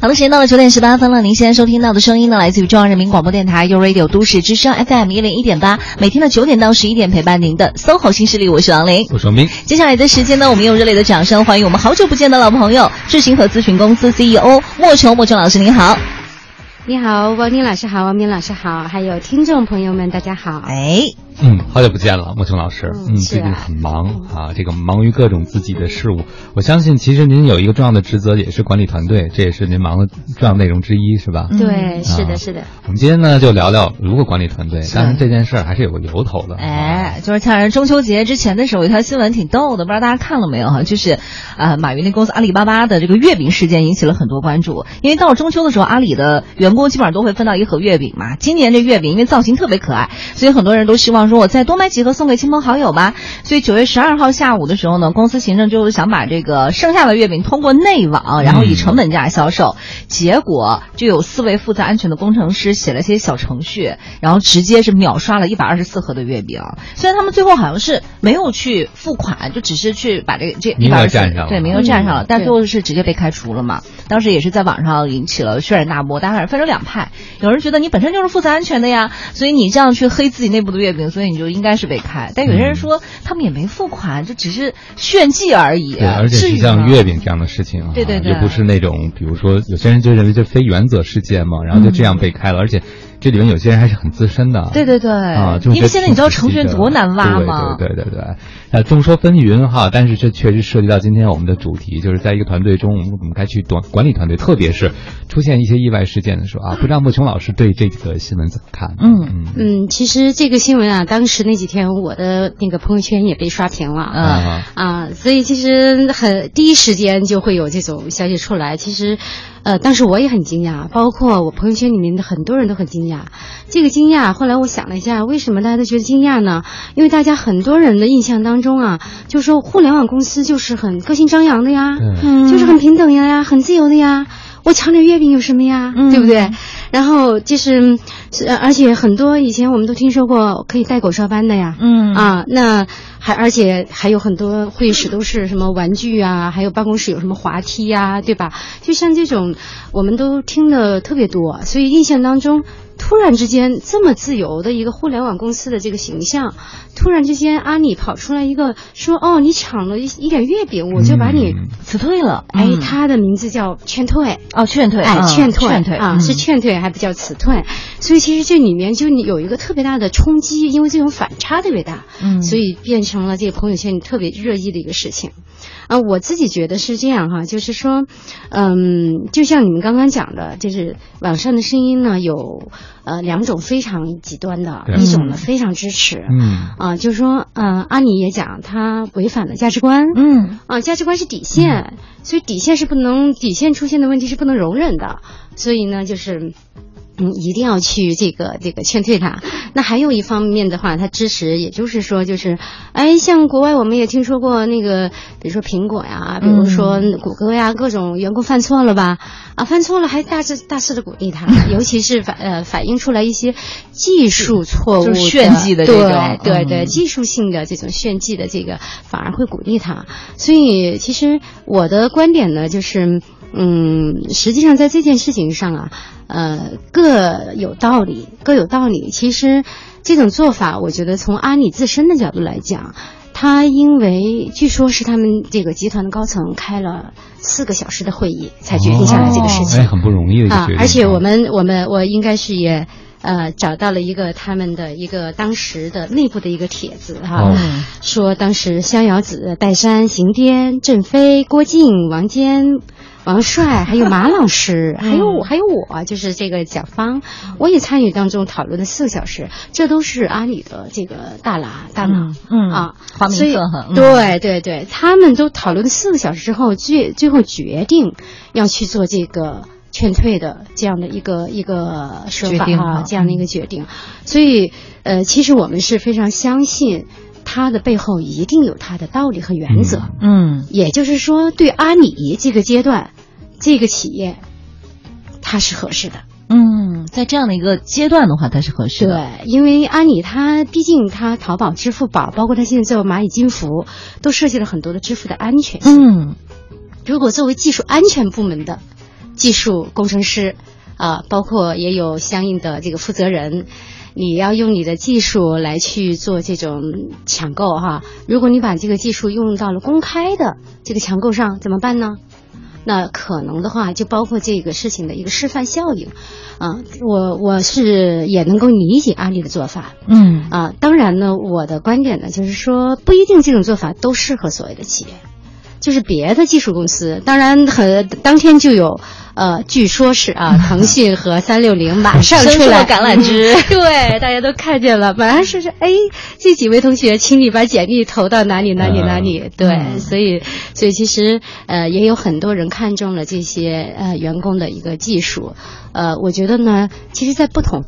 好的，时间到了九点十八分了。您现在收听到的声音呢，来自于中央人民广播电台 u Radio 都市之声 FM 一零一点八，每天的九点到十一点陪伴您的 SOHO 新势力，我是王琳，我是王斌。接下来的时间呢，我们用热烈的掌声欢迎我们好久不见的老朋友，智行和咨询公司 CEO 莫愁，莫愁老师您好。你好，王斌老师好，王斌老师好，还有听众朋友们，大家好。哎。嗯，好久不见了，莫琼老师。嗯，最近很忙啊，这个忙于各种自己的事务。我相信，其实您有一个重要的职责，也是管理团队，这也是您忙的重要内容之一，是吧？对，是的，是的。我们今天呢，就聊聊如何管理团队。当然，这件事儿还是有个由头的。哎，就是像中秋节之前的时候，有一条新闻挺逗的，不知道大家看了没有哈？就是，呃，马云那公司阿里巴巴的这个月饼事件引起了很多关注。因为到了中秋的时候，阿里的员工基本上都会分到一盒月饼嘛。今年这月饼因为造型特别可爱，所以很多人都希望说，我再多买几盒。送给亲朋好友吧。所以九月十二号下午的时候呢，公司行政就是想把这个剩下的月饼通过内网，然后以成本价销售。结果就有四位负责安全的工程师写了些小程序，然后直接是秒刷了一百二十四盒的月饼。虽然他们最后好像是没有去付款，就只是去把这个这名额占上了，对名额占上了，但最后是直接被开除了嘛。当时也是在网上引起了轩然大波，大家分成两派，有人觉得你本身就是负责安全的呀，所以你这样去黑自己内部的月饼，所以你就应该是被。开，但有些人说他们也没付款，这只是炫技而已。对，而且像月饼这样的事情啊，对对对，也不是那种，比如说有些人就认为这非原则事件嘛，然后就这样被开了，而且。这里面有些人还是很资深的，对对对。啊，就因为现在你知道程序员多难挖吗？对对对众说纷纭哈，但是这确实涉及到今天我们的主题，就是在一个团队中，我们我们该去管管理团队，特别是出现一些意外事件的时候啊，不知道莫琼老师对这个新闻怎么看？嗯嗯。嗯，其实这个新闻啊，当时那几天我的那个朋友圈也被刷屏了。啊。啊，所以其实很第一时间就会有这种消息出来，其实。呃，当时我也很惊讶，包括我朋友圈里面的很多人都很惊讶。这个惊讶，后来我想了一下，为什么大家都觉得惊讶呢？因为大家很多人的印象当中啊，就说互联网公司就是很个性张扬的呀，就是很平等的呀，很自由的呀。我抢点月饼有什么呀？对不对？然后就是，而且很多以前我们都听说过可以带狗上班的呀。嗯啊，那还而且还有很多会议室都是什么玩具啊，还有办公室有什么滑梯呀，对吧？就像这种，我们都听的特别多，所以印象当中。突然之间，这么自由的一个互联网公司的这个形象，突然之间，阿里跑出来一个说：“哦，你抢了一一点月饼，我就把你辞退了。”哎，他的名字叫劝退哦，劝退，哎，劝退，劝退啊，是劝退，还不叫辞退。所以其实这里面就有一个特别大的冲击，因为这种反差特别大，嗯，所以变成了这个朋友圈里特别热议的一个事情。啊，我自己觉得是这样哈，就是说，嗯，就像你们刚刚讲的，就是网上的声音呢，有呃两种非常极端的，一种呢非常支持，嗯，啊，就是说，嗯，阿里也讲他违反了价值观，嗯，啊，价值观是底线，所以底线是不能，底线出现的问题是不能容忍的，所以呢，就是。嗯，一定要去这个这个劝退他。那还有一方面的话，他支持，也就是说，就是，哎，像国外我们也听说过那个，比如说苹果呀，比如说谷歌呀，各种员工犯错了吧？啊，犯错了还大肆大肆的鼓励他，尤其是反呃反映出来一些技术错误、炫技的这种，对对对，技术性的这种炫技的这个，反而会鼓励他。所以，其实我的观点呢，就是。嗯，实际上在这件事情上啊，呃，各有道理，各有道理。其实这种做法，我觉得从阿里自身的角度来讲，他因为据说是他们这个集团的高层开了四个小时的会议才决定下来这个事情，很不容易的啊。而且我们我们我应该是也呃找到了一个他们的一个当时的内部的一个帖子哈，说当时逍遥子、戴珊、邢颠、郑飞、郭靖、王坚。王帅，还有马老师，还有还有我，就是这个蒋方，我也参与当中讨论了四个小时，这都是阿里的这个大拿大佬，嗯啊，所以对对对，他们都讨论了四个小时之后，最最后决定要去做这个劝退的这样的一个一个说法哈，这样的一个决定，所以呃，其实我们是非常相信他的背后一定有他的道理和原则，嗯，也就是说，对阿里这个阶段。这个企业，它是合适的。嗯，在这样的一个阶段的话，它是合适的。对，因为阿里它毕竟它淘宝、支付宝，包括它现在做蚂蚁金服，都涉及了很多的支付的安全性。嗯，如果作为技术安全部门的技术工程师，啊，包括也有相应的这个负责人。你要用你的技术来去做这种抢购哈，如果你把这个技术用到了公开的这个抢购上，怎么办呢？那可能的话，就包括这个事情的一个示范效应，啊，我我是也能够理解阿里的做法，嗯，啊，当然呢，我的观点呢，就是说不一定这种做法都适合所谓的企业。就是别的技术公司，当然很当天就有，呃，据说是啊，腾讯和三六零马上出来橄榄枝，对，大家都看见了，马上说是，哎，这几位同学，请你把简历投到哪里哪里哪里，对，所以，所以其实呃，也有很多人看中了这些呃员工的一个技术，呃，我觉得呢，其实，在不同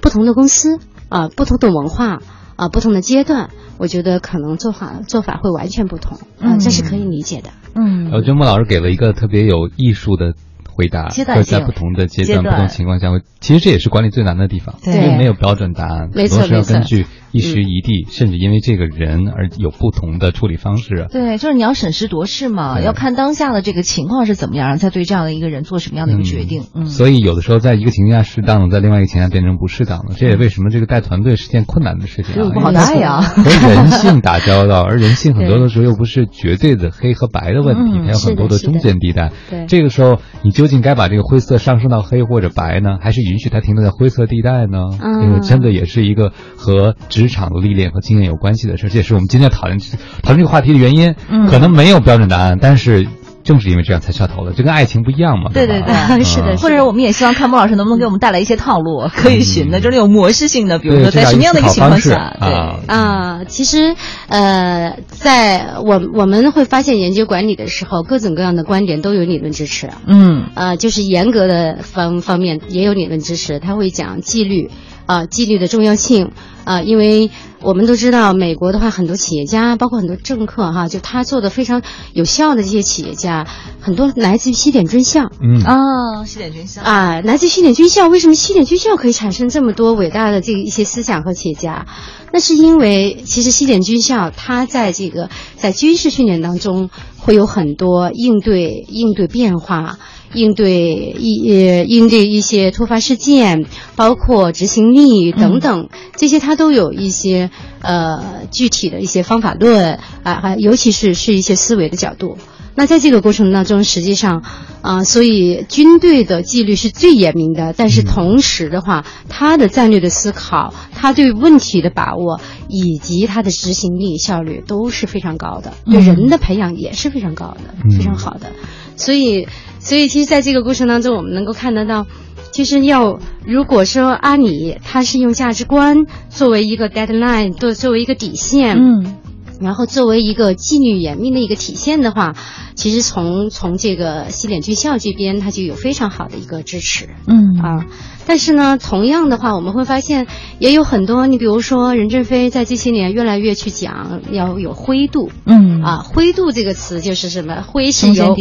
不同的公司啊，不同的文化啊，不同的阶段。我觉得可能做法做法会完全不同，嗯，这是可以理解的。嗯，我觉得莫老师给了一个特别有艺术的。回答会在不同的阶段、不同情况下，其实这也是管理最难的地方，因为没有标准答案，没错是要根据一时一地，甚至因为这个人而有不同的处理方式。对，就是你要审时度势嘛，要看当下的这个情况是怎么样，再对这样的一个人做什么样的一个决定。嗯，所以有的时候在一个情况下适当的，在另外一个情况下变成不适当的，这也为什么这个带团队是件困难的事情啊，不好带呀，和人性打交道，而人性很多的时候又不是绝对的黑和白的问题，还有很多的中间地带。对，这个时候你究竟该把这个灰。色上升到黑或者白呢，还是允许它停留在灰色地带呢？因为真的也是一个和职场的历练和经验有关系的事，这也是我们今天讨论讨论这个话题的原因。可能没有标准答案，但是。正是因为这样才下头的，就跟爱情不一样嘛。对对对，是的。或者我们也希望看孟老师能不能给我们带来一些套路可以寻的，就是那种模式性的，比如说在什么样的一个情况下，对啊，其实呃，在我我们会发现研究管理的时候，各种各样的观点都有理论支持。嗯呃，就是严格的方方面也有理论支持，他会讲纪律啊，纪律的重要性啊，因为。我们都知道，美国的话，很多企业家，包括很多政客，哈，就他做的非常有效的这些企业家，很多来自于西点军校。嗯啊，西点军校啊，来自西点军校。为什么西点军校可以产生这么多伟大的这一些思想和企业家？那是因为，其实西点军校它在这个在军事训练当中会有很多应对应对变化。应对一呃应对一些突发事件，包括执行力等等，这些它都有一些呃具体的一些方法论啊，还尤其是是一些思维的角度。那在这个过程当中，实际上啊，所以军队的纪律是最严明的，但是同时的话，他的战略的思考，他对问题的把握，以及他的执行力效率都是非常高的，对人的培养也是非常高的，非常好的，所以。所以，其实，在这个过程当中，我们能够看得到，其实要如果说阿里它是用价值观作为一个 deadline，作作为一个底线，嗯，然后作为一个纪律严明的一个体现的话，其实从从这个西点军校这边，它就有非常好的一个支持，嗯啊。但是呢，同样的话，我们会发现也有很多，你比如说任正非在这些年越来越去讲要有灰度，嗯啊，灰度这个词就是什么？灰是由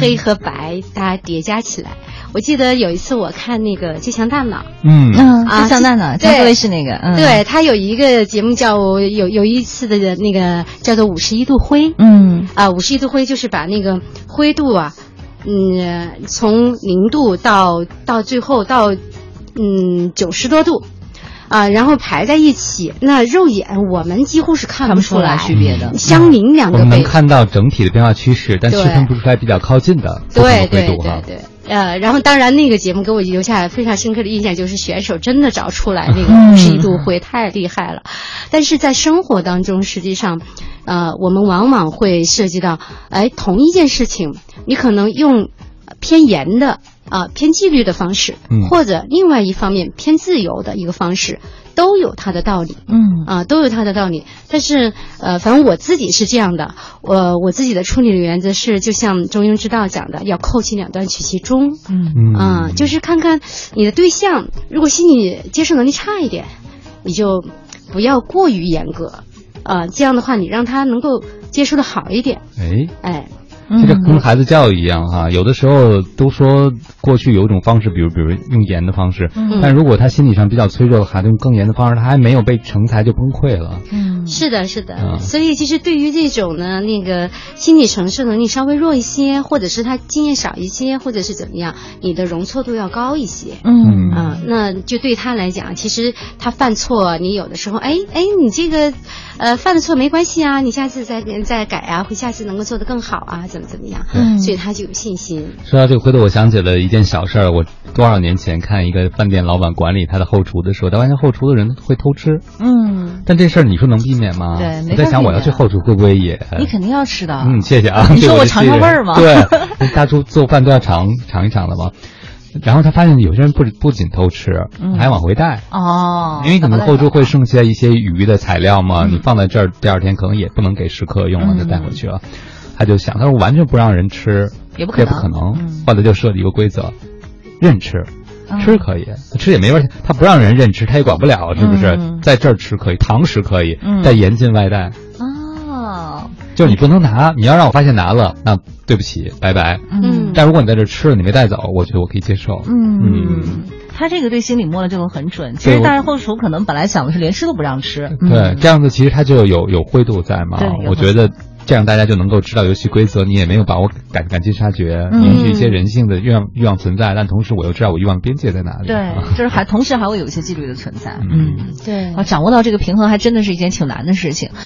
黑和白大家叠加起来。我记得有一次我看那个《最强大脑》，嗯嗯，最强大脑，对，卫视那个，嗯，对他有一个节目叫有有一次的那个叫做五十一度灰，嗯啊，五十一度灰就是把那个灰度啊。嗯，从零度到到最后到，嗯九十多度，啊，然后排在一起，那肉眼我们几乎是看不出来区别的，相邻两个我们能看到整体的变化趋势，但区分不出来比较靠近的对对对对。呃，然后当然那个节目给我留下非常深刻的印象，就是选手真的找出来那个五十一度灰太厉害了，但是在生活当中，实际上，呃，我们往往会涉及到，哎，同一件事情，你可能用偏严的啊偏纪律的方式，或者另外一方面偏自由的一个方式。都有它的道理，嗯。啊，都有它的道理。但是，呃，反正我自己是这样的，我我自己的处理的原则是，就像中庸之道讲的，要扣其两端，取其中，嗯。啊，就是看看你的对象，如果心理接受能力差一点，你就不要过于严格，啊，这样的话，你让他能够接受的好一点，哎哎。其实跟孩子教育一样哈，有的时候都说过去有一种方式，比如比如用严的方式，但如果他心理上比较脆弱的孩子用更严的方式，他还没有被成才就崩溃了。嗯，是的，是的。所以其实对于这种呢，那个心理承受能力稍微弱一些，或者是他经验少一些，或者是怎么样，你的容错度要高一些。嗯啊，那就对他来讲，其实他犯错，你有的时候，哎哎，你这个。呃，犯了错没关系啊，你下次再再改啊，会下次能够做得更好啊，怎么怎么样？嗯，所以他就有信心。说到这个，回头我想起了一件小事儿。我多少年前看一个饭店老板管理他的后厨的时候，他发现后厨的人会偷吃。嗯，但这事儿你说能避免吗？对，我在想我要去后厨会不会也？你肯定要吃的。嗯，谢谢啊。你说我尝尝味儿吗？对，大厨做饭都要尝尝一尝的吗？然后他发现有些人不不仅偷吃，还往回带哦，因为可能后厨会剩下一些鱼的材料嘛，你放在这儿，第二天可能也不能给食客用了，就带回去了。他就想，他说完全不让人吃也不可能，后来就设立一个规则，认吃，吃可以，吃也没关系。他不让人认吃，他也管不了，是不是？在这儿吃可以，堂食可以，但严禁外带。哦就是你不能拿，你要让我发现拿了，那对不起，拜拜。嗯，但如果你在这吃了，你没带走，我觉得我可以接受。嗯，他这个对心理摸的就很准。其实大家后厨可能本来想的是连吃都不让吃。对，这样子其实他就有有灰度在嘛。我觉得这样大家就能够知道游戏规则，你也没有把我赶赶尽杀绝，允许一些人性的欲望欲望存在，但同时我又知道我欲望边界在哪里。对，就是还同时还会有一些纪律的存在。嗯，对。啊掌握到这个平衡还真的是一件挺难的事情。